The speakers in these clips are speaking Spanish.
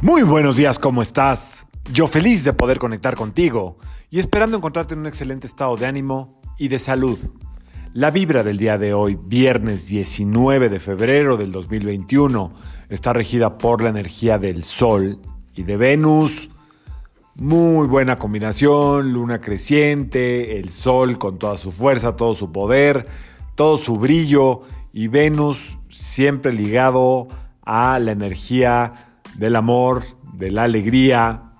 Muy buenos días, ¿cómo estás? Yo feliz de poder conectar contigo y esperando encontrarte en un excelente estado de ánimo y de salud. La vibra del día de hoy, viernes 19 de febrero del 2021, está regida por la energía del Sol y de Venus. Muy buena combinación, luna creciente, el Sol con toda su fuerza, todo su poder, todo su brillo y Venus siempre ligado a la energía del amor, de la alegría,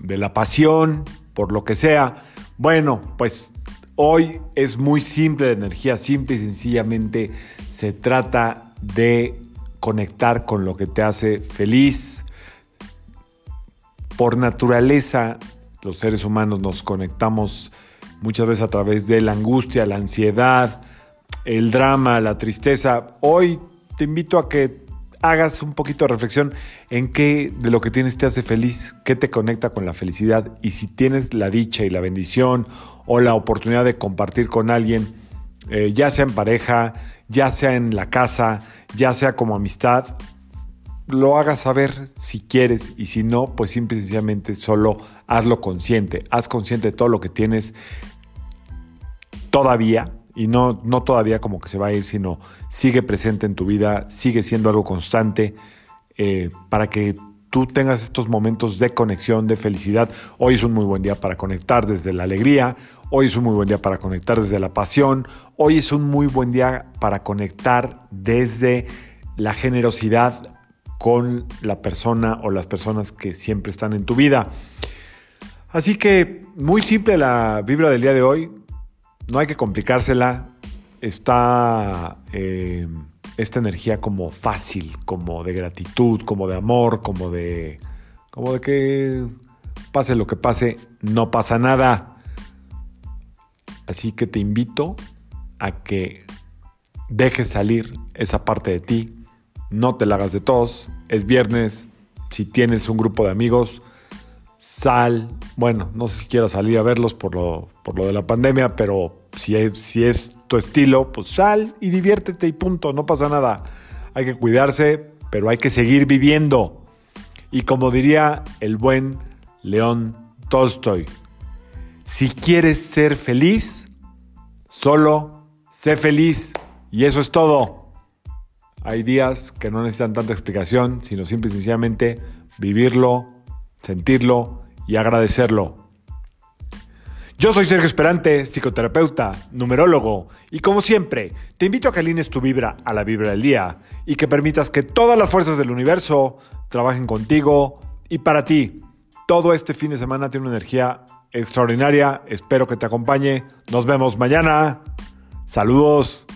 de la pasión, por lo que sea. Bueno, pues hoy es muy simple la energía, simple y sencillamente se trata de conectar con lo que te hace feliz. Por naturaleza, los seres humanos nos conectamos muchas veces a través de la angustia, la ansiedad, el drama, la tristeza. Hoy te invito a que hagas un poquito de reflexión en qué de lo que tienes te hace feliz, qué te conecta con la felicidad y si tienes la dicha y la bendición o la oportunidad de compartir con alguien, eh, ya sea en pareja, ya sea en la casa, ya sea como amistad, lo hagas saber si quieres y si no, pues simple y sencillamente solo hazlo consciente, haz consciente de todo lo que tienes todavía y no, no todavía como que se va a ir, sino sigue presente en tu vida, sigue siendo algo constante eh, para que tú tengas estos momentos de conexión, de felicidad. Hoy es un muy buen día para conectar desde la alegría, hoy es un muy buen día para conectar desde la pasión, hoy es un muy buen día para conectar desde la generosidad con la persona o las personas que siempre están en tu vida. Así que muy simple la vibra del día de hoy no hay que complicársela. Está eh, esta energía como fácil, como de gratitud, como de amor, como de, como de que pase lo que pase, no pasa nada. Así que te invito a que dejes salir esa parte de ti. No te la hagas de tos. Es viernes. Si tienes un grupo de amigos, sal. Bueno, no sé si quieras salir a verlos por lo, por lo de la pandemia, pero si es, si es tu estilo, pues sal y diviértete y punto, no pasa nada. Hay que cuidarse, pero hay que seguir viviendo. Y como diría el buen León Tolstoy, si quieres ser feliz, solo sé feliz. Y eso es todo. Hay días que no necesitan tanta explicación, sino simple y sencillamente vivirlo, sentirlo y agradecerlo. Yo soy Sergio Esperante, psicoterapeuta, numerólogo, y como siempre, te invito a que alines tu vibra a la vibra del día y que permitas que todas las fuerzas del universo trabajen contigo y para ti. Todo este fin de semana tiene una energía extraordinaria, espero que te acompañe. Nos vemos mañana. Saludos.